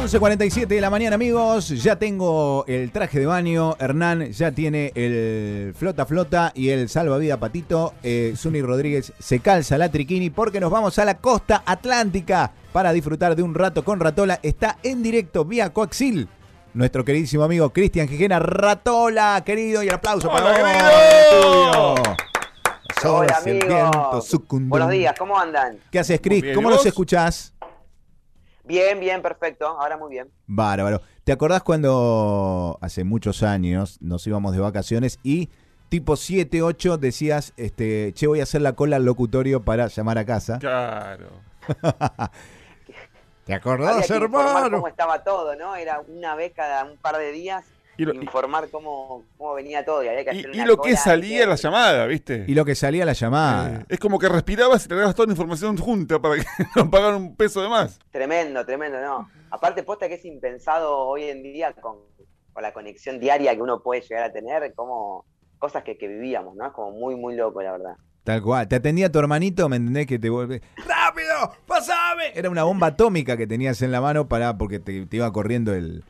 11.47 de la mañana, amigos. Ya tengo el traje de baño. Hernán ya tiene el flota flota y el salvavidas patito. Eh, Zuni Rodríguez se calza la triquini porque nos vamos a la costa atlántica para disfrutar de un rato con Ratola. Está en directo vía Coaxil. Nuestro queridísimo amigo Cristian Gijena Ratola, querido, y el aplauso para vos. Hola, amigo. Buenos días, ¿cómo andan? ¿Qué haces, Cris? ¿Cómo los escuchás? Bien, bien, perfecto. Ahora muy bien. Bárbaro. ¿Te acordás cuando hace muchos años nos íbamos de vacaciones y tipo 7, 8 decías, este, che, voy a hacer la cola al locutorio para llamar a casa? Claro. ¿Te acordás, hermano? cómo estaba todo, ¿no? Era una vez cada un par de días informar cómo, cómo, venía todo. Y, lo que salía la llamada, ¿viste? Y lo que salía la llamada. Eh, es como que respirabas y te dabas toda la información junta para que no pagaran un peso de más. Tremendo, tremendo, ¿no? Aparte, posta que es impensado hoy en día con, la conexión diaria que uno puede llegar a tener, como cosas que, que vivíamos, ¿no? Es como muy, muy loco, la verdad. Tal cual. Te atendía tu hermanito, ¿me entendés? Que te vuelve. ¡Rápido! ¡Pasame! Era una bomba atómica que tenías en la mano para porque te iba corriendo el,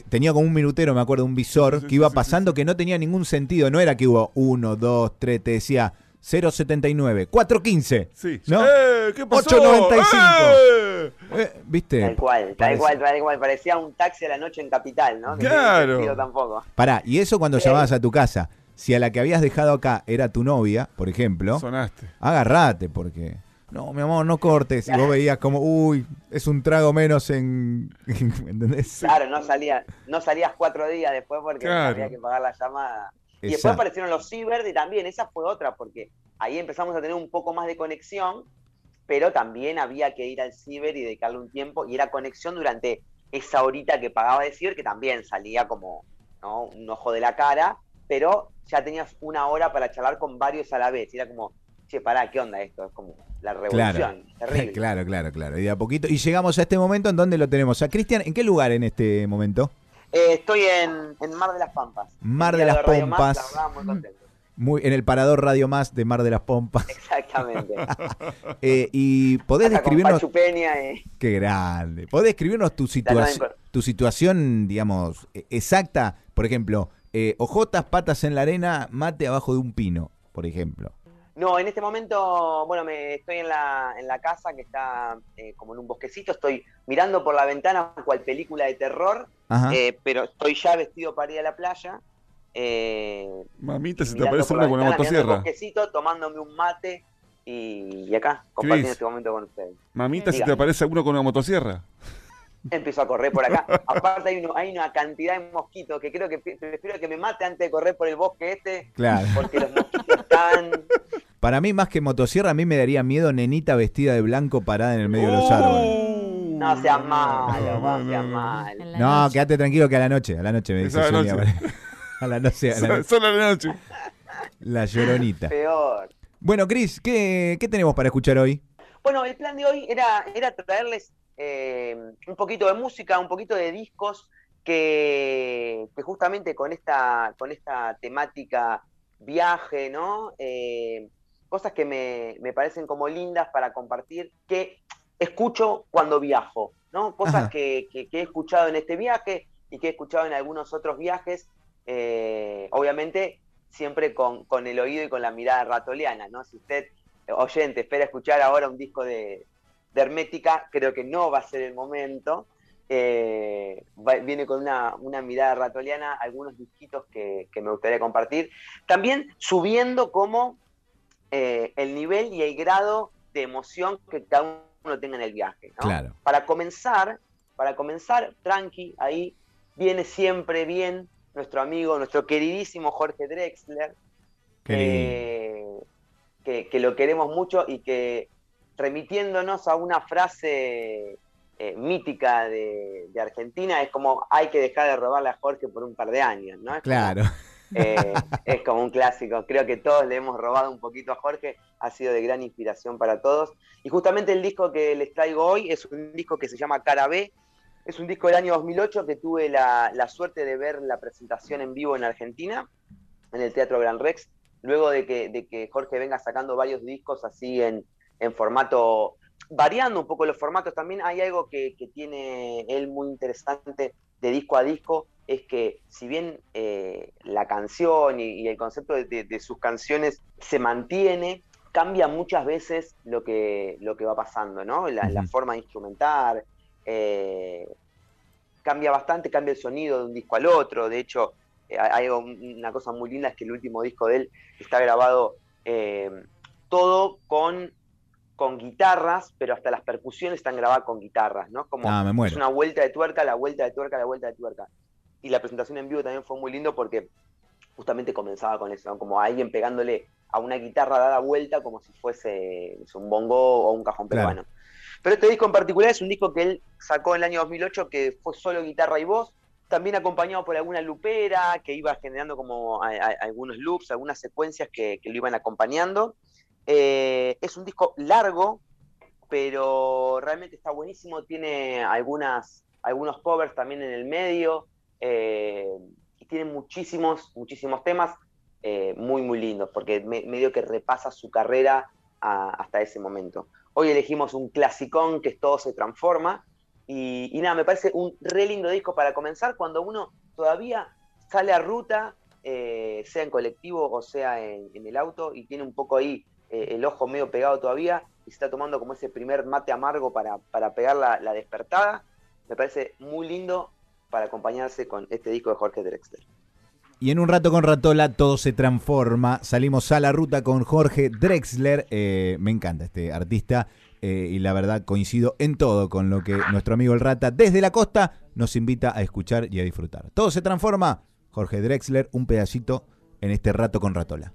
tenía como un minutero, me acuerdo, un visor que iba pasando que no tenía ningún sentido. No era que hubo 1, 2, 3, te decía 079, 415. Sí. ¿No? ¡Eh! ¿Qué pasó? 895. ¡Eh! eh, ¿Viste? Tal cual, tal cual, tal cual. Parecía un taxi a la noche en Capital, ¿no? claro. No tampoco. Pará, y eso cuando llamabas a tu casa. Si a la que habías dejado acá era tu novia, por ejemplo, sonaste. Agarrate, porque no, mi amor, no cortes. Y vos veías como, uy, es un trago menos en. ¿Entendés? Claro, no, salía, no salías cuatro días después porque había que pagar la llamada. Y después aparecieron los ciber y también, esa fue otra, porque ahí empezamos a tener un poco más de conexión, pero también había que ir al ciber y dedicarle un tiempo, y era conexión durante esa horita que pagaba de ciber, que también salía como ¿no? un ojo de la cara, pero ya tenías una hora para charlar con varios a la vez. Era como, che, pará, ¿qué onda esto? Es como la revolución. Claro, claro, claro, claro. Y de a poquito. Y llegamos a este momento en donde lo tenemos. A Cristian, ¿en qué lugar en este momento? Eh, estoy en, Mar de las Pampas. Mar de las Pampas. muy en el parador Radio Más de Mar de las Pompas. Exactamente. Eh, y podés describirnos. Eh. Qué grande. ¿Podés describirnos tu situación, tu situación, digamos, e, exacta? Por ejemplo, ojotas, patas en la arena, mate abajo de un pino, por ejemplo. No, en este momento, bueno, me estoy en la, en la casa que está eh, como en un bosquecito, estoy mirando por la ventana cual película de terror, eh, pero estoy ya vestido para ir a la playa. Eh, Mamita, se te aparece una con una motosierra. un bosquecito, tomándome un mate y, acá, compartiendo este momento con ustedes. Mamita, si te aparece alguno con una motosierra. Empiezo a correr por acá. Aparte hay, hay, una cantidad de mosquitos que creo que prefiero que me mate antes de correr por el bosque este. Claro. Porque los mosquitos están... Para mí, más que motosierra, a mí me daría miedo nenita vestida de blanco parada en el medio de los árboles. No seas malo, no seas malo. No, quédate tranquilo que a la noche, a la noche me dice A la noche. a la noche. Solo a la noche. La lloronita. Peor. Bueno, Cris, ¿qué, ¿qué tenemos para escuchar hoy? Bueno, el plan de hoy era, era traerles eh, un poquito de música, un poquito de discos que, que, justamente con esta, con esta temática viaje, ¿no? Eh, cosas que me, me, parecen como lindas para compartir, que escucho cuando viajo, ¿no? Cosas que, que, he escuchado en este viaje y que he escuchado en algunos otros viajes, eh, obviamente siempre con, con, el oído y con la mirada ratoleana, ¿no? Si usted, oyente, espera escuchar ahora un disco de, de Hermética, creo que no va a ser el momento. Eh, viene con una, mirada ratoliana, algunos disquitos que, me gustaría compartir. También subiendo como eh, el nivel y el grado de emoción que cada uno tenga en el viaje. Para comenzar, para comenzar, tranqui, ahí viene siempre bien nuestro amigo, nuestro queridísimo Jorge Drexler, que, que lo queremos mucho y que remitiéndonos a una frase eh, mítica de, Argentina, es como hay que dejar de robarle a Jorge por un par de años, ¿no? claro. Eh, es como un clásico. Creo que todos le hemos robado un poquito a Jorge, ha sido de gran inspiración para todos. Y justamente el disco que les traigo hoy es un disco que se llama Cara B. Es un disco del año 2008 que tuve la, suerte de ver la presentación en vivo en Argentina, en el Teatro Gran Rex, luego de que, de que Jorge venga sacando varios discos así en, en formato variando un poco los formatos. También hay algo que, tiene él muy interesante de disco a disco, es que si bien eh, la canción y, el concepto de, sus canciones se mantiene, cambia muchas veces lo que, lo que va pasando, ¿no? La, forma de instrumentar, eh, cambia bastante, cambia el sonido de un disco al otro. De hecho, eh, hay una cosa muy linda, es que el último disco de él está grabado todo con con guitarras, pero hasta las percusiones están grabadas con guitarras, ¿no? Como ah, es una vuelta de tuerca, la vuelta de tuerca, la vuelta de tuerca. Y la presentación en vivo también fue muy lindo porque justamente comenzaba con eso, como alguien pegándole a una guitarra dada vuelta como si fuese un bongo o un cajón peruano. Pero este disco en particular es un disco que él sacó en el año 2008 que fue solo guitarra y voz, también acompañado por alguna lupera que iba generando como algunos loops, algunas secuencias que, que lo iban acompañando. Eh, es un disco largo, pero realmente está buenísimo. Tiene algunas, algunos covers también en el medio. Eh, y tiene muchísimos, muchísimos temas eh, muy, muy lindos, porque medio que repasa su carrera hasta ese momento. Hoy elegimos un clasicón que es Todo se transforma. Y, nada, me parece un re lindo disco para comenzar cuando uno todavía sale a ruta, sea en colectivo o sea en, el auto, y tiene un poco ahí eh, el ojo medio pegado todavía y se está tomando como ese primer mate amargo para, para pegar la, despertada. Me parece muy lindo para acompañarse con este disco de Jorge Drexler. Y en un rato con Ratola todo se transforma. Salimos a la ruta con Jorge Drexler. Eh, me encanta este artista eh, y la verdad coincido en todo con lo que nuestro amigo el Rata desde la costa nos invita a escuchar y a disfrutar. Todo se transforma. Jorge Drexler, un pedacito en este rato con Ratola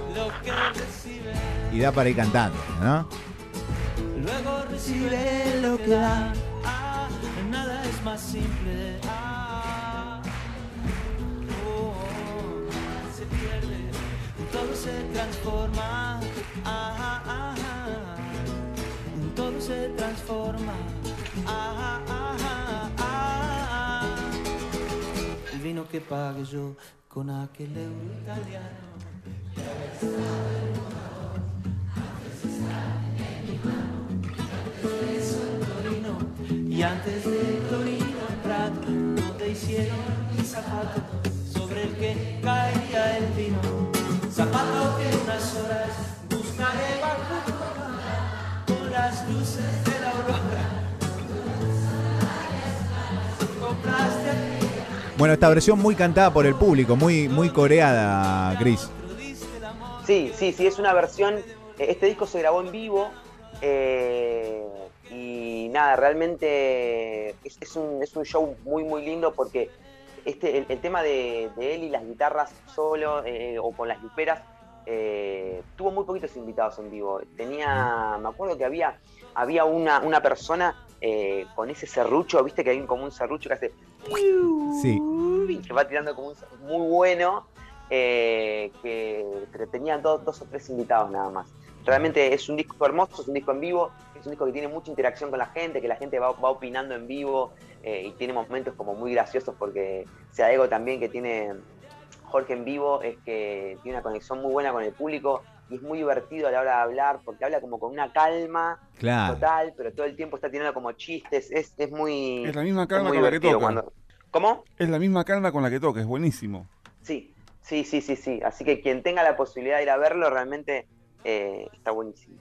Y da para ir cantando, ¿no? Luego recibe lo que da. Ah, nada es más simple. Ah, oh, se pierde, todo se transforma. Ah, ah, todo se transforma. El vino que pague yo con aquel euro italiano. Y antes de Torino Prato no te hicieron mi zapato sobre el que caía el vino. Zapato que unas horas buscaré bajo con las luces de la aurora. Bueno, esta versión muy cantada por el público, muy, muy coreada, Gris. Sí, sí, sí, es una versión. Eh, este disco se grabó en vivo. Eh, y nada, realmente es, un, show muy, muy lindo porque este, el, tema de, él y las guitarras solo eh, o con las luperas tuvo muy poquitos invitados en vivo. Tenía, me acuerdo que había, había una, una persona con ese serrucho, viste que hay como un serrucho que hace. Sí. Que va tirando como un muy bueno. Eh, que tenía dos, dos o tres invitados nada más. Realmente es un disco hermoso, es un disco en vivo, es un disco que tiene mucha interacción con la gente, que la gente va, opinando en vivo eh, y tiene momentos como muy graciosos porque sea algo también que tiene Jorge en vivo es que tiene una conexión muy buena con el público y es muy divertido a la hora de hablar porque habla como con una calma total, pero todo el tiempo está teniendo como chistes, es, es muy... Es la misma calma con la que toca. ¿Cómo? Es la misma calma con la que toca, es buenísimo. Sí, Sí, sí, sí, sí. Así que quien tenga la posibilidad de ir a verlo realmente eh, está buenísimo.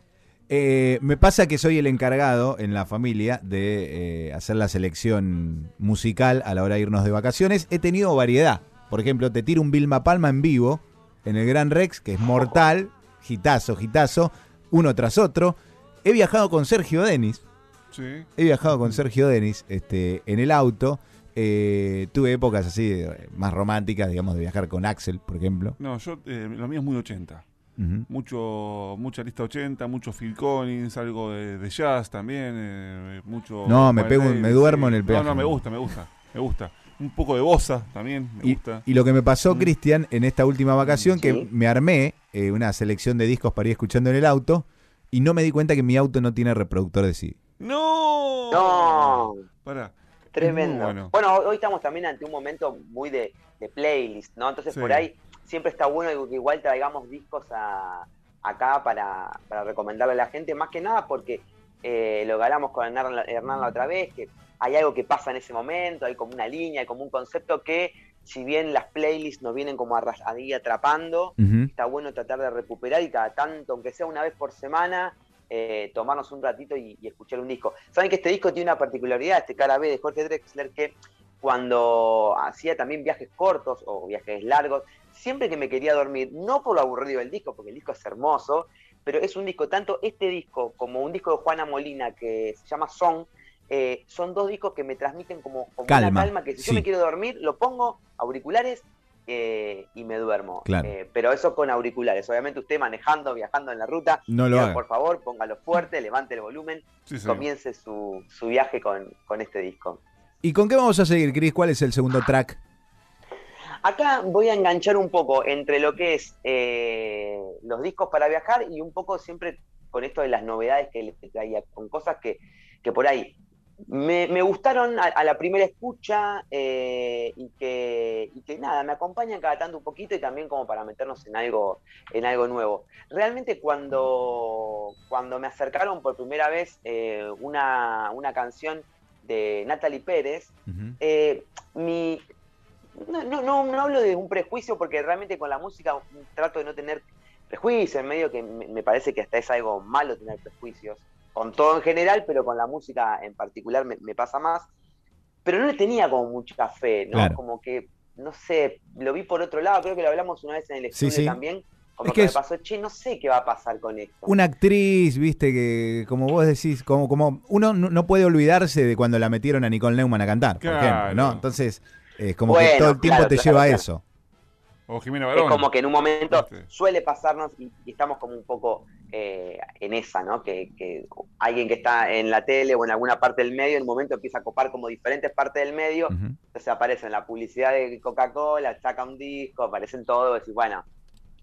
Eh, me pasa que soy el encargado en la familia de eh, hacer la selección musical a la hora de irnos de vacaciones. He tenido variedad. Por ejemplo, te tiro un Vilma Palma en vivo en el Gran Rex, que es mortal, gitazo, gitazo, uno tras otro. He viajado con Sergio Denis. Sí. He viajado con Sergio Denis este, en el auto. Eh, tuve épocas así más románticas, digamos, de viajar con Axel, por ejemplo. No, yo, eh, lo mío es muy 80. Ujú. mucho mucha lista 80, mucho Phil Collins, algo de, de jazz también, eh, mucho... No, me pego- me duermo en el No, peaje. no, me gusta, me gusta, me gusta. Un poco de bossa también, me Y, gusta. y lo que me pasó, Mm. Cristian, en esta última vacación, que Sí. me armé eh, una selección de discos para ir escuchando en el auto y no me di cuenta que mi auto no tiene reproductor de CD. ¡No! No, Pará. Tremendo. Bueno. bueno. hoy estamos también ante un momento muy de, de playlist, ¿no? Entonces Sí. por ahí siempre está bueno que igual traigamos discos a- acá para, para recomendarle a la gente, más que nada porque eh, lo hablamos con Hernán, la- Hernán la otra vez, que hay algo que pasa en ese momento, hay como una línea, hay como un concepto que si bien las playlists nos vienen como a, atrapando, está bueno tratar de recuperar y cada tanto, aunque sea una vez por semana, eh, tomarnos un ratito y, y escuchar un disco. Saben que este disco tiene una particularidad, este cara B de Jorge Drexler, que cuando hacía también viajes cortos o viajes largos, siempre que me quería dormir, no por lo aburrido del disco, porque el disco es hermoso, pero es un disco, tanto este disco como un disco de Juana Molina que se llama Son, eh, son dos discos que me transmiten como, como Calma, una calma, que si sí. yo me quiero dormir, lo pongo, auriculares, eh, y me duermo. Claro. Eh, pero eso con auriculares. Obviamente usted manejando, viajando en la ruta, No lo diga, por favor, póngalo fuerte, levante el volumen, sí. comience su, su viaje con, con este disco. ¿Y con qué vamos a seguir, Chris? ¿Cuál es el segundo track? Acá voy a enganchar un poco entre lo que es eh, los discos para viajar y un poco siempre con esto de las novedades que le traía, con cosas que, que por ahí me, me gustaron a, a la primera escucha eh, y, que, y que nada, me acompañan cada tanto un poquito y también como para meternos en algo, en algo nuevo. Realmente cuando, cuando me acercaron por primera vez eh, una, una canción de Natalie Pérez, eh, mi, no, no, no, no hablo de un prejuicio porque realmente con la música trato de no tener prejuicios, en medio que me, me parece que hasta es algo malo tener prejuicios, con todo en general, pero con la música en particular me, me pasa más. Pero no le tenía como mucha fe, ¿no? Claro. Como que, no sé, lo vi por otro lado, creo que lo hablamos una vez en el Sí, estudio sí. también, como Es que, que me pasó, che, no sé qué va a pasar con esto. Una actriz, viste, que como vos decís, como, como uno no, no puede olvidarse de cuando la metieron a Nicole Neumann a cantar, por ejemplo, ¿no? Entonces, es como que todo el tiempo claro, te claro, lleva a eso. O Jimena Es como que en un momento Viste. suele pasarnos y, y estamos como un poco eh, en esa, ¿no? Que, que alguien que está en la tele o en alguna parte del medio, en un momento empieza a copar como diferentes partes del medio, entonces aparece en la publicidad de Coca-Cola, saca un disco, aparecen todos, y decís, bueno,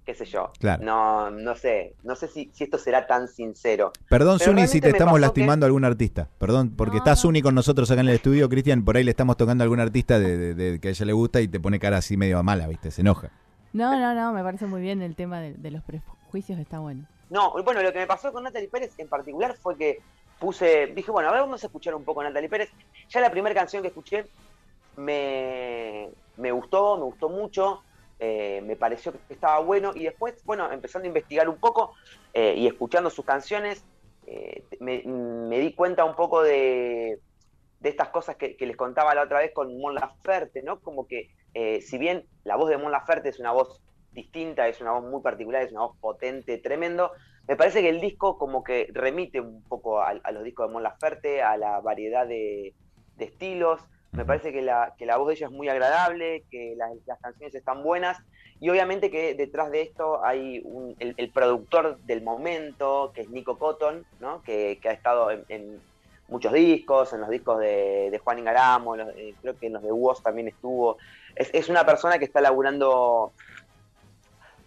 qué sé yo. Claro. No, no sé, no sé si, si esto será tan sincero. Perdón, Pero Zuni, si te estamos lastimando a algún artista. Perdón, porque No, está. Zuni con nosotros acá en el estudio, Cristian, por ahí le estamos tocando a algún artista de, de- de- que a ella le gusta y te pone cara así medio mala, ¿viste? Se enoja. No, no, no, me parece muy bien el tema de, de los prejuicios, está bueno. No, bueno, lo que me pasó con Natalie Pérez en particular fue que puse, dije, bueno, a ver, vamos a escuchar un poco a Natalie Pérez. Ya la primera canción que escuché me, me gustó, me gustó mucho, eh, me pareció que estaba bueno y después, bueno, empezando a investigar un poco eh, y escuchando sus canciones, eh, me, me di cuenta un poco de, de estas cosas que, les contaba la otra vez con Mon Laferte, ¿no? Como que si bien la voz de Mon Laferte es una voz distinta, es una voz muy particular, es una voz potente, tremendo, me parece que el disco como que remite un poco a, los discos de Mon Laferte, a la variedad de estilos, me parece que la, que la voz de ella es muy agradable, que las, las canciones están buenas y obviamente que detrás de esto hay un- el, el productor del momento, que es Nico Cotton, ¿no? que, que ha estado en, en muchos discos, en los discos de, de Juan Ingaramo, los- eh, creo que en los de Woz también estuvo. Es, es una persona que está laburando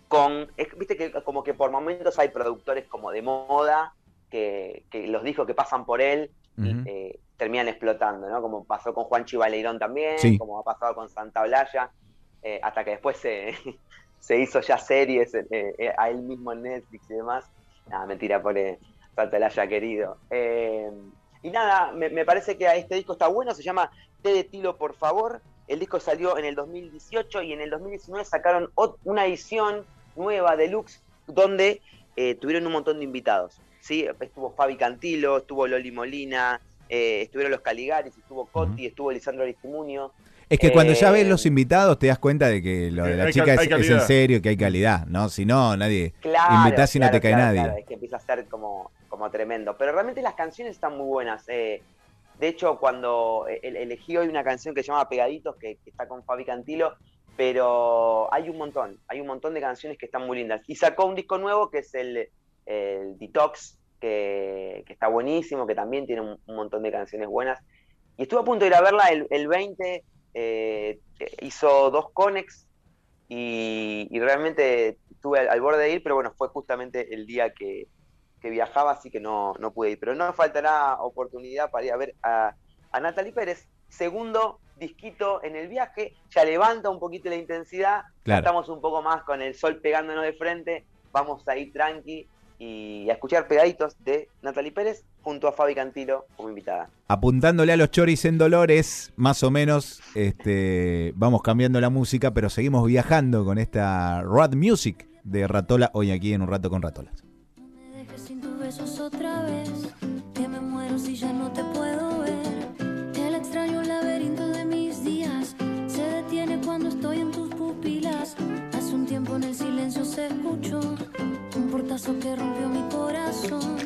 con, es- viste que como que por momentos hay productores como de moda, que, que los discos que pasan por él eh, terminan explotando, ¿no? Como pasó con Juan Chivaleirón también, Sí. como ha pasado con Santa Olaya, eh, hasta que después se, se hizo ya series eh, eh, a él mismo en Netflix y demás. Nada, mentira, por Santa Olaya querido. Eh, y nada, me, me parece que este disco está bueno, se llama Té de Tilo, por favor. El disco salió en el 2018 y en el 2019 sacaron una edición nueva, deluxe, donde eh, tuvieron un montón de invitados. ¿sí? Estuvo Fabi Cantilo, estuvo Loli Molina, eh, estuvieron los Caligaris, estuvo Coti, estuvo Lisandro Aristimunio. Es que cuando ya Eh, ves los invitados te das cuenta de que lo de la Hay chica es, hay es en serio, que hay calidad, ¿no? Si no, nadie... Claro, Invitás y no te cae claro, nadie. claro, es que empieza a ser como, como tremendo. Pero realmente las canciones están muy buenas. eh. De hecho, cuando el- elegí hoy una canción que se llama Pegaditos, que, que está con Fabi Cantilo, pero hay un montón, hay un montón de canciones que están muy lindas. Y sacó un disco nuevo que es el, el Detox, que, que está buenísimo, que también tiene un, un montón de canciones buenas. Y estuve a punto de ir a verla el, el 20, eh, hizo dos conex y, y realmente estuve al, al borde de ir, pero bueno, fue justamente el día que, que viajaba, así que no, no pude ir. Pero no faltará oportunidad para ir a ver a, a Natalie Pérez. Segundo disquito en el viaje, ya levanta un poquito la intensidad, Claro. estamos un poco más con el sol pegándonos de frente, vamos a ir tranqui y a escuchar pegaditos de Natalie Pérez junto a Fabi Cantilo como invitada. Apuntándole a los choris en Dolores, más o menos, este, vamos cambiando la música, pero seguimos viajando con esta Rad Music de Ratola, hoy aquí en un rato con Ratolas. Que rompió mi corazón.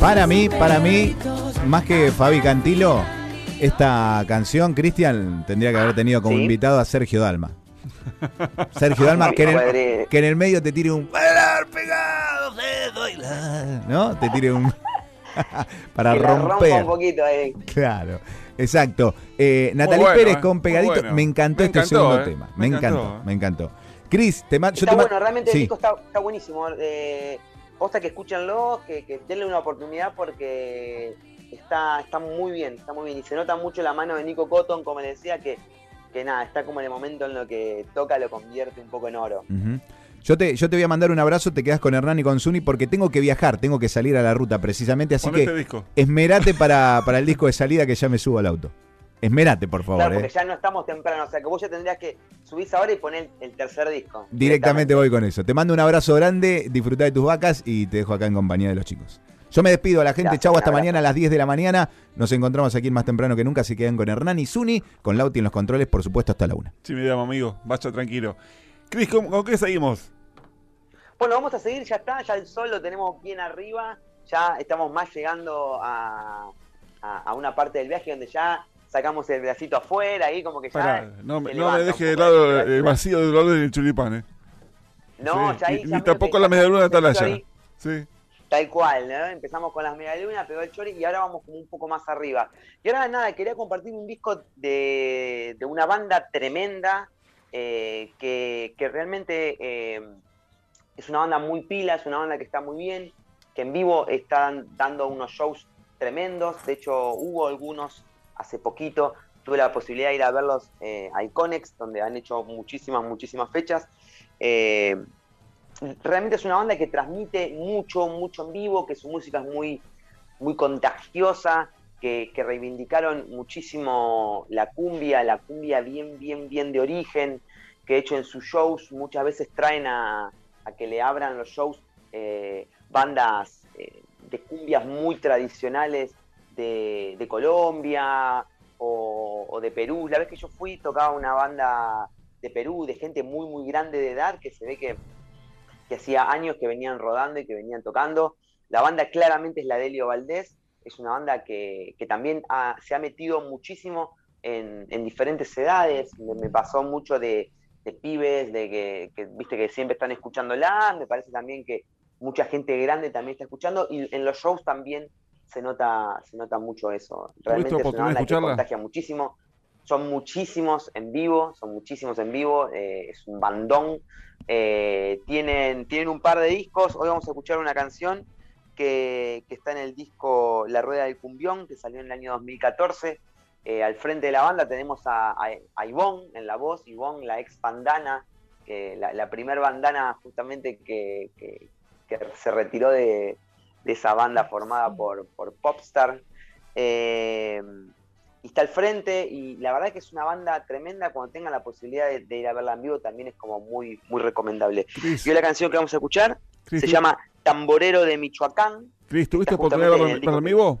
Para mí, para mí, más que Fabi Cantilo, esta canción, Cristian, tendría que haber tenido como Sí. invitado a Sergio Dalma. Sergio Dalma, que en, el, Padre. que en el medio te tire un bailar pegados, eh, bailar", ¿no? Te tire un para Que romper. un poquito ahí. Claro, exacto. Eh, Natalie bueno, Pérez eh, con pegadito, bueno. me encantó Me este encantó, segundo eh. tema. Me Me, encantó, encantó, eh. me encantó. Cris, te ma- yo Está te ma- bueno, realmente sí. el disco está, está buenísimo. Eh, posta que escúchenlo, que, que denle una oportunidad porque está, está muy bien, está muy bien. Y se nota mucho la mano de Nico Cotton, como le decía, que, que nada, está como en el momento en lo que toca lo convierte un poco en oro. Yo te, yo te voy a mandar un abrazo, te quedas con Hernán y con Zuni porque tengo que viajar, tengo que salir a la ruta precisamente, así que disco. esmerate para, para el disco de salida que ya me subo al auto. Esmerate, por favor. Claro, eh. porque ya no estamos temprano, o sea que vos ya tendrías que subirse ahora y poner el tercer disco. Directamente voy con eso. Te mando un abrazo grande, disfruta de tus vacas y te dejo acá en compañía de los chicos. Yo me despido a la gente, chau, hasta mañana a las 10 de la mañana. Nos encontramos aquí más temprano que nunca, se quedan con Hernán y Zuni, con Lauti en los controles, por supuesto, hasta la una. Sí, me llamo amigo. Vaya tranquilo. Cris, ¿con, con qué seguimos? Bueno, vamos a seguir, ya está, ya el sol lo tenemos bien arriba, ya estamos más llegando a, a- a una parte del viaje donde ya sacamos el bracito afuera, ahí como que ya... Pará, no, me- no deje de lado el- vacío del olor del chulipán, ¿eh? No, Sí, ya ahí... ni- ya ni tampoco la medialuna de Atalaya. Sí. Tal cual, ¿no? Empezamos con las medialunas, pegó el chori y ahora vamos como un poco más arriba. Y ahora nada, quería compartir un disco de, de una banda tremenda eh, que, que realmente eh, es una banda muy pila, es una banda que está muy bien, que en vivo están dando unos shows tremendos. De hecho, hubo algunos hace poquito. Tuve la posibilidad de ir a verlos eh, a Iconex, donde han hecho muchísimas, muchísimas fechas. Eh, realmente es una banda que transmite mucho, mucho en vivo, que su música es muy, muy contagiosa, que, reivindicaron muchísimo la cumbia, la cumbia bien, bien, bien de origen, que de hecho en sus shows muchas veces traen a, a que le abran los shows eh, bandas de cumbias muy tradicionales de, Colombia o, de Perú. La vez que yo fui tocaba una banda de Perú, de gente muy, muy grande de edad, que se ve que, que hacía años que venían rodando y que venían tocando. La banda claramente es la de Elio Valdés, es una banda que, que también se ha metido muchísimo en, en diferentes edades. Me, me pasó mucho de, de pibes, de que, que, viste que siempre están escuchándola, me parece también que mucha gente grande también está escuchando, y en los shows también se nota, se nota mucho eso. Realmente es una banda que contagia muchísimo. Son muchísimos en vivo, son muchísimos en vivo, eh, es un bandón. Eh, tienen, tienen un par de discos, hoy vamos a escuchar una canción que, que está en el disco La Rueda del Cumbión, que salió en el año 2014. Eh, al frente de la banda tenemos a, a, a Ivonne en la voz, Ivonne, la ex bandana, la, la primer bandana justamente que, que- que se retiró de, de esa banda formada por, por Popstar. Eh, y está al frente, y la verdad que es una banda tremenda. Cuando tengan la posibilidad de, de ir a verla en vivo, también es como muy, muy recomendable. Cris, Y hoy la canción que vamos a escuchar se ¿tu- llama Tamborero de Michoacán. Cris, ¿tuviste oportunidad de verlo, en vivo?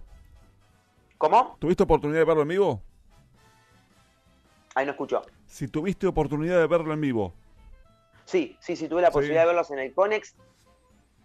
¿Cómo? ¿Tuviste oportunidad de verlo en vivo? Ahí no escuchó. Si tuviste oportunidad de verlo en vivo. Sí, sí, sí, tuve la Sí. posibilidad de verlos en el Conex.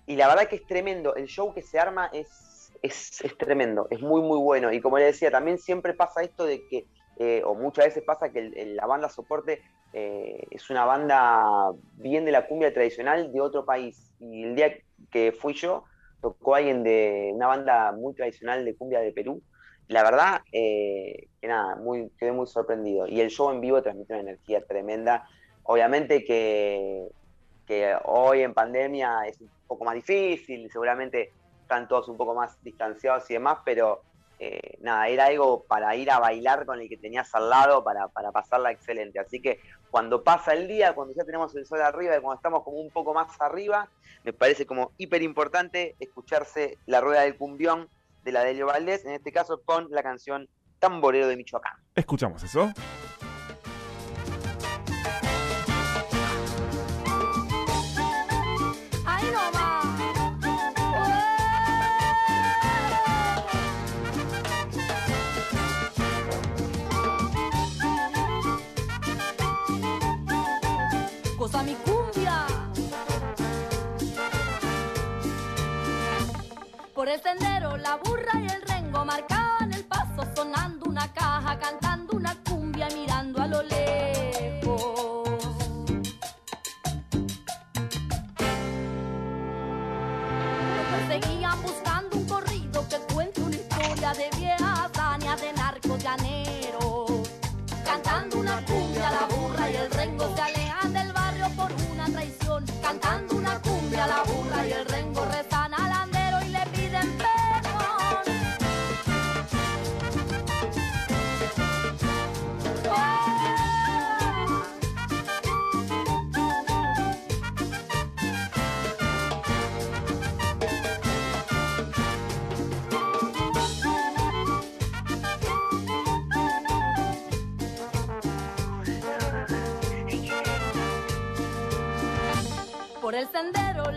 Y la verdad que es tremendo. El show que se arma es, es, es tremendo, es muy, muy bueno. Y como le decía, también siempre pasa esto de que, eh, o muchas veces pasa que la banda soporte eh, es una banda bien de la cumbia tradicional de otro país. Y el día que fui yo, tocó alguien de una banda muy tradicional de cumbia de Perú. La verdad, eh, que nada, muy, quedé muy sorprendido. Y el show en vivo transmite una energía tremenda. Obviamente que, que hoy en pandemia es un poco más difícil, seguramente están todos un poco más distanciados y demás, pero eh, nada, era algo para ir a bailar con el que tenías al lado, para, para pasarla excelente. Así que cuando pasa el día, cuando ya tenemos el sol arriba y cuando estamos como un poco más arriba, me parece como hiper importante escucharse la rueda del cumbión de la Delio Valdés, en este caso con la canción Tamborero de Michoacán. Escuchamos eso. Por el sendero la burra y el rengo marcaban el paso sonando una caja, cantando una cumbia mirando a lo lejos. Lo perseguían buscando un corrido que cuente una historia de viejas hazañas de narcos llaneros. Cantando una cumbia, la burra y el rengo se alejan del barrio por una traición.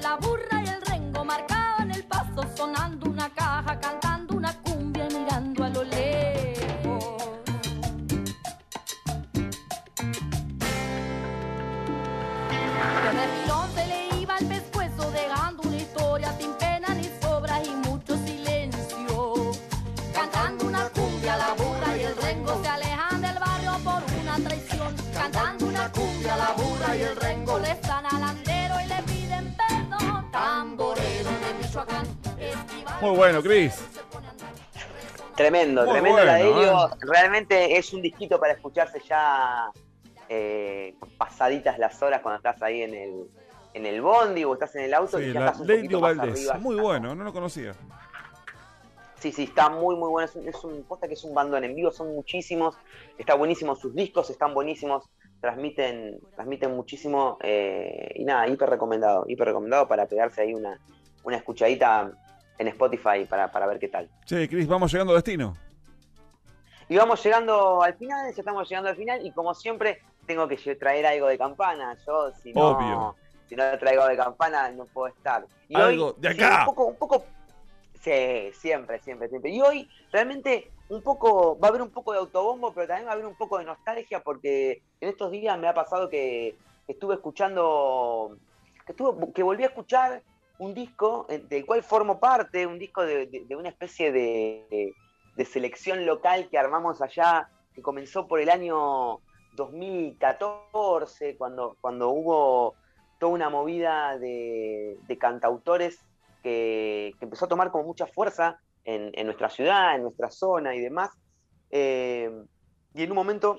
La burra Muy bueno, Cris. Tremendo, Muy tremendo la de bueno, Helio. ¿eh? Realmente es un disquito para escucharse ya eh, pasaditas las horas cuando estás ahí en el, en el bondi o estás en el auto y Sí, ya la estás un Valdés. arriba. Muy bueno, no lo conocía. Sí, sí, está muy, muy bueno. Es un, es un posta que es un bandón en vivo, son muchísimos. Está buenísimo, sus discos están buenísimos. Transmiten, transmiten muchísimo. eh, y nada, hiper recomendado. Hiper recomendado para pegarse ahí una, una escuchadita en Spotify para, para ver qué tal. Che, Cris, vamos llegando a destino. Y vamos llegando al final, ya estamos llegando al final. Y como siempre, tengo que traer algo de campana. Yo, si no, Obvio. si no traigo de campana, no puedo estar. Y Algo hoy, de sí, acá. un poco, un poco Sí, siempre, siempre, siempre. Y hoy realmente un poco, va a haber un poco de autobombo, pero también va a haber un poco de nostalgia porque en estos días me ha pasado que estuve escuchando, que, estuve, que volví a escuchar un disco eh, del cual formo parte, un disco de, una especie de, selección local que armamos allá, que comenzó por el año 2014, cuando, cuando hubo toda una movida de, cantautores que, que empezó a tomar como mucha fuerza en, en nuestra ciudad, en nuestra zona y demás. Eh, y en un momento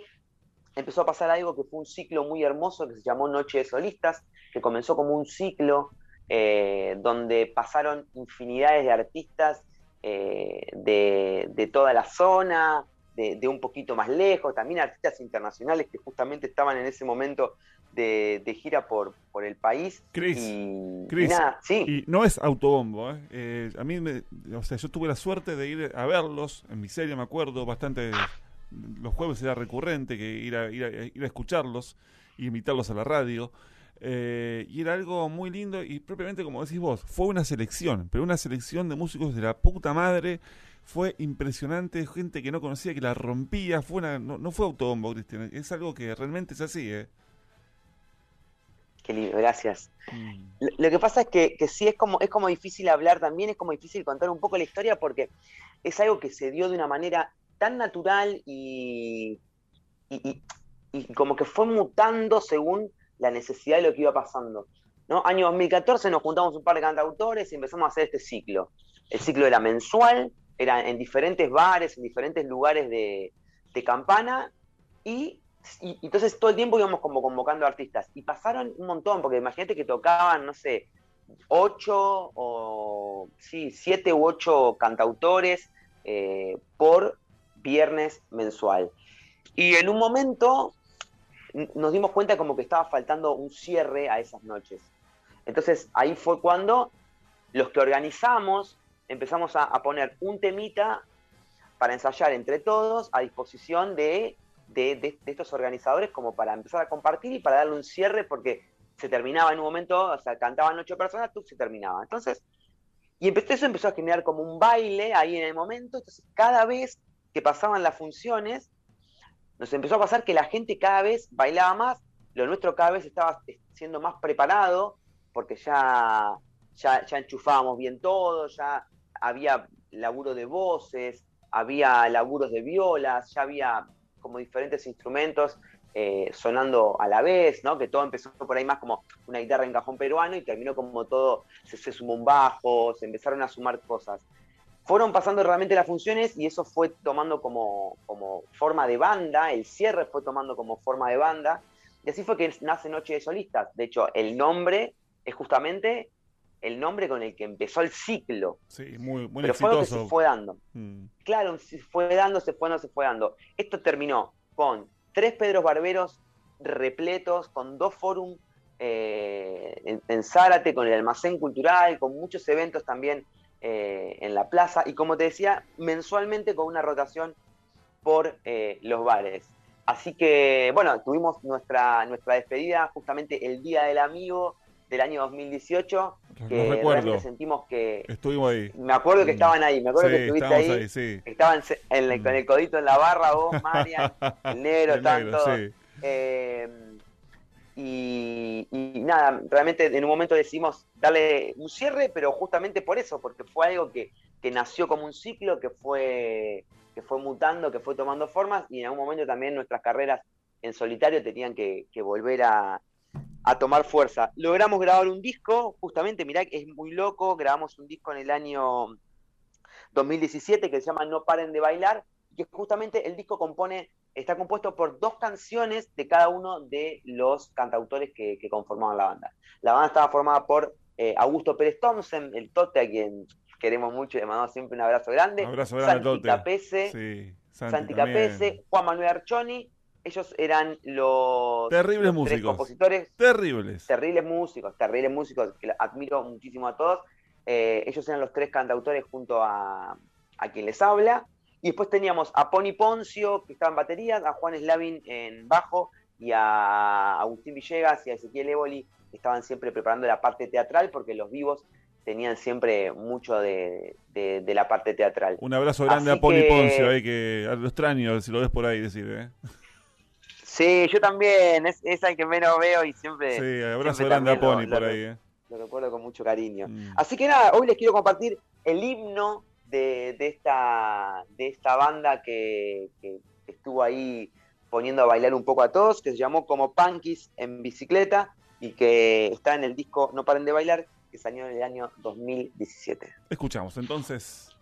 empezó a pasar algo que fue un ciclo muy hermoso que se llamó Noche de Solistas, que comenzó como un ciclo eh, donde pasaron infinidades de artistas eh, de, de toda la zona, de, de un poquito más lejos, también artistas internacionales que justamente estaban en ese momento de, de gira por, por el país. Chris, y, nada, sí. Y no es autobombo, ¿eh? Eh, a mí, me, o sea, yo tuve la suerte de ir a verlos en miseria, me acuerdo, bastante. Los jueves era recurrente que ir a, ir a, ir a escucharlos y invitarlos a la radio. Eh, y era algo muy lindo y propiamente como decís vos, fue una selección, pero una selección de músicos de la puta madre. Fue impresionante, gente que no conocía, que la rompía. Fue una, no, no fue autobombo, Cristian. Es algo que realmente es así, ¿eh? Qué lindo, gracias. Mm. Lo, lo que pasa es que, que sí es como, es como difícil hablar también, es como difícil contar un poco la historia porque es algo que se dio de una manera tan natural y, y, y- y como que fue mutando según la necesidad de lo que iba pasando. ¿no? Año 2014 nos juntamos un par de cantautores y empezamos a hacer este ciclo. El ciclo era mensual, era en diferentes bares, en diferentes lugares de, Campana y, entonces todo el tiempo íbamos como convocando artistas y pasaron un montón, porque imagínate que tocaban, no sé, ocho o sí, siete u ocho cantautores eh, por viernes mensual. Y en un momento nos dimos cuenta como que estaba faltando un cierre a esas noches. Entonces ahí fue cuando los que organizamos empezamos a, poner un temita para ensayar entre todos a disposición de, de- estos organizadores como para empezar a compartir y para darle un cierre porque se terminaba en un momento, o sea, cantaban ocho personas, tú se terminaba. Entonces, y empezó, eso empezó a generar como un baile ahí en el momento, entonces cada vez que pasaban las funciones, nos empezó a pasar que la gente cada vez bailaba más, lo nuestro cada vez estaba siendo más preparado, porque ya, ya, enchufábamos bien todo, ya había laburo de voces, había laburos de violas, ya había como diferentes instrumentos eh, sonando a la vez, ¿no? Que todo empezó por ahí más como una guitarra en cajón peruano y terminó como todo, se, se sumó un bajo, se empezaron a sumar cosas. Fueron pasando realmente las funciones y eso fue tomando como, como forma de banda, el cierre fue tomando como forma de banda, y así fue que nace Noche de Solistas. De hecho, el nombre es justamente el nombre con el que empezó el ciclo, Sí, muy, muy pero fue algo que se fue dando Mm. claro, se fue dando, se fue dando, se fue dando. Esto terminó con tres Pedros Barberos repletos, con dos fórum eh, en, en Zárate, con el almacén cultural, con muchos eventos también eh, en la plaza, y como te decía, mensualmente con una rotación por eh, los bares. Así que, bueno, tuvimos nuestra, nuestra despedida justamente el Día del Amigo del año 2018, Lo que recuerdo. realmente sentimos que... Estuvimos ahí. Me acuerdo que estaban ahí, me acuerdo Sí, que estuviste ahí. ahí, sí. Estaban en el- con el codito en la barra, vos, Marian, el negro, El estaban negro, todos. sí. Eh, y, nada, realmente en un momento decidimos darle un cierre, pero justamente por eso, porque fue algo que, que nació como un ciclo, que fue, que fue mutando, que fue tomando formas, y en algún momento también nuestras carreras en solitario tenían que, que volver a, a tomar fuerza. Logramos grabar un disco, justamente, mirá, es muy loco, grabamos un disco en el año 2017 que se llama No paren de bailar, que justamente el disco compone, está compuesto por dos canciones de cada uno de los cantautores que, que conformaban la banda. La banda estaba formada por eh, Augusto Pérez Thompson, el Tote, a quien queremos mucho y le mandamos siempre un abrazo grande. Un abrazo grande, Santi Tote. Capese, Sí, Santi. Capese, Juan Manuel Archoni, ellos eran los, Terribles los tres músicos. compositores Terribles. terribles músicos, terribles músicos, que admiro muchísimo a todos. Eh, ellos eran los tres cantautores junto a, a quien les habla. Y después teníamos a Pony Poncio, que estaba en batería, a Juan Slavin en bajo, y a Agustín Villegas y a Ezequiel Évoli, que estaban siempre preparando la parte teatral, porque los vivos tenían siempre mucho de, de- de la parte teatral. Un abrazo grande Así a Poli que- Poncio, ahí que lo extraño, si lo ves por ahí, decir, ¿eh? Sí, yo también, es, es al que menos veo y siempre, Sí, abrazo siempre grande a Pony lo por ahí, ¿eh? lo recuerdo con mucho cariño. Mm. Así que nada, hoy les quiero compartir el himno de, de esta, de esta banda que, que estuvo ahí poniendo a bailar un poco a todos, que se llamó como Punkies en bicicleta y que está en el disco No paren de bailar, que salió en el año 2017. Escuchamos, entonces.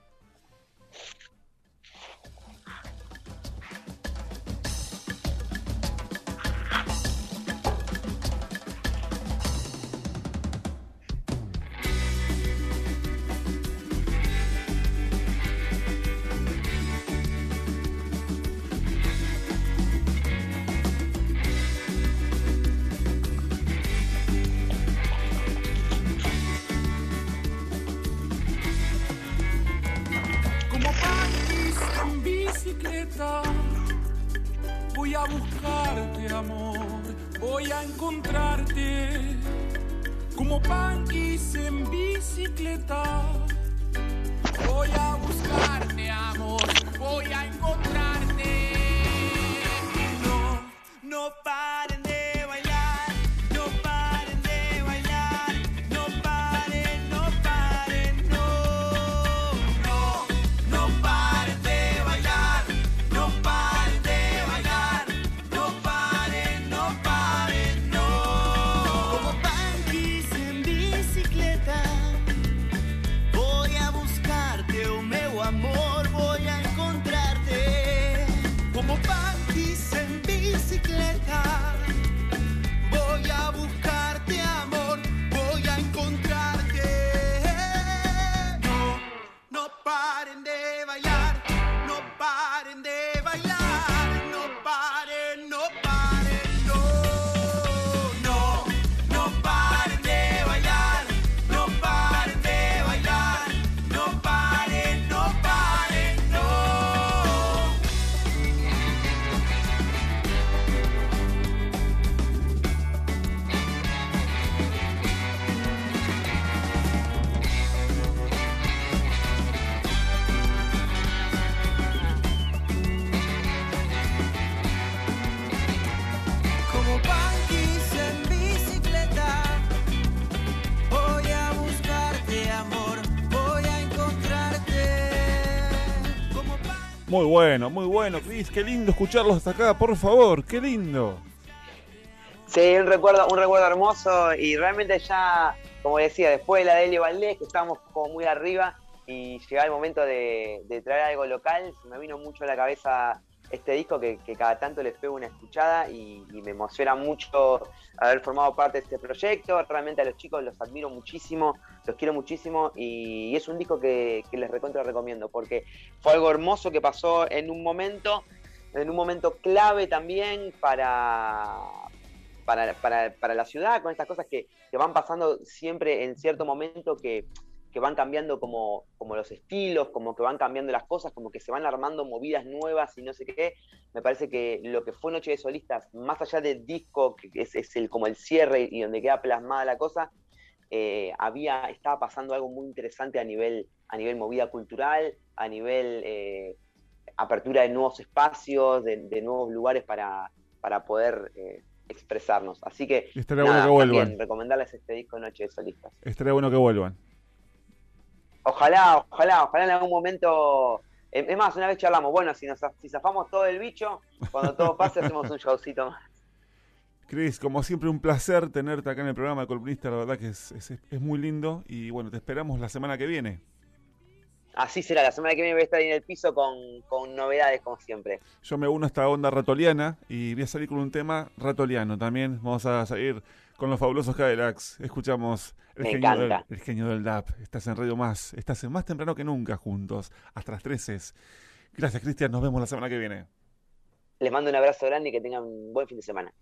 Amor, Muy bueno, muy bueno, Cris. Qué lindo escucharlos hasta acá, por favor. Qué lindo. Sí, un recuerdo, un recuerdo hermoso y realmente ya, como decía, después de la de Eli Valdés, que estábamos como muy arriba y llegaba el momento de, de traer algo local, se me vino mucho a la cabeza este disco que, cada tanto les pego una escuchada y, y me emociona mucho haber formado parte de este proyecto. Realmente a los chicos los admiro muchísimo, los quiero muchísimo y es un disco que, que les recontra recomiendo porque fue algo hermoso que pasó en un momento, en un momento clave también para, para, para, para la ciudad, con estas cosas que, que van pasando siempre en cierto momento que, que van cambiando como, como los estilos, como que van cambiando las cosas, como que se van armando movidas nuevas y no sé qué. Me parece que lo que fue Noche de Solistas, más allá del disco, que es, es el, como el cierre y donde queda plasmada la cosa, eh, había, estaba pasando algo muy interesante a nivel, a nivel movida cultural, a nivel eh, apertura de nuevos espacios, de, de nuevos lugares para, para poder eh, expresarnos. Así que estaría nada, bueno que vuelvan. recomendarles este disco Noche de Solistas. Estaría bueno que vuelvan. Ojalá, ojalá, ojalá en algún momento. Es es más, una vez charlamos, bueno, si nos si zafamos todo el bicho, cuando todo pase hacemos un showcito más. Cris, como siempre, un placer tenerte acá en el programa de Columnista. La verdad que es, es, es muy lindo. Y bueno, te esperamos la semana que viene. Así será, la semana que viene voy a estar ahí en el piso con, con novedades como siempre. Yo me uno a esta onda ratoliana y voy a salir con un tema ratoliano también. Vamos a salir con los fabulosos Cadillacs. Escuchamos el, Me genio, del, el genio del DAP. Estás en Radio Más. Estás en más temprano que nunca juntos. Hasta las 13. Gracias, Cristian. Nos vemos la semana que viene. Les mando un abrazo grande y que tengan un buen fin de semana.